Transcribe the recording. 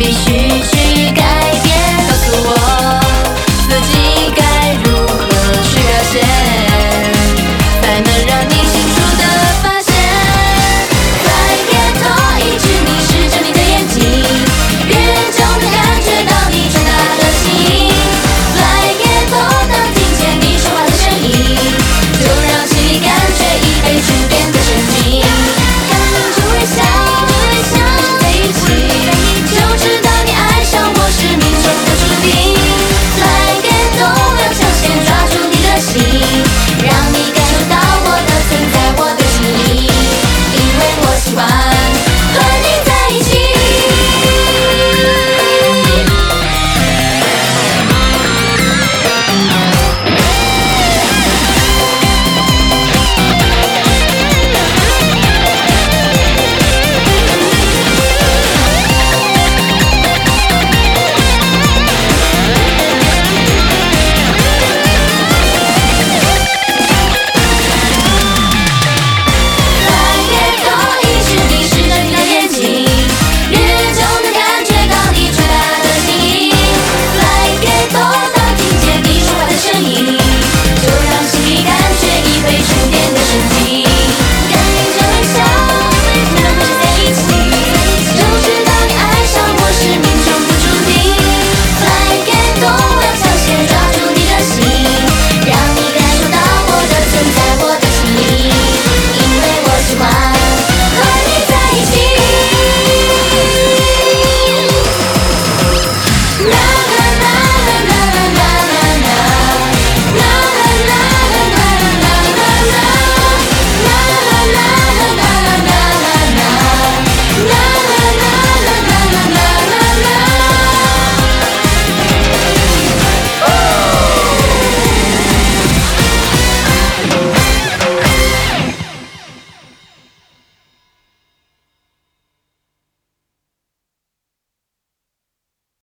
fingir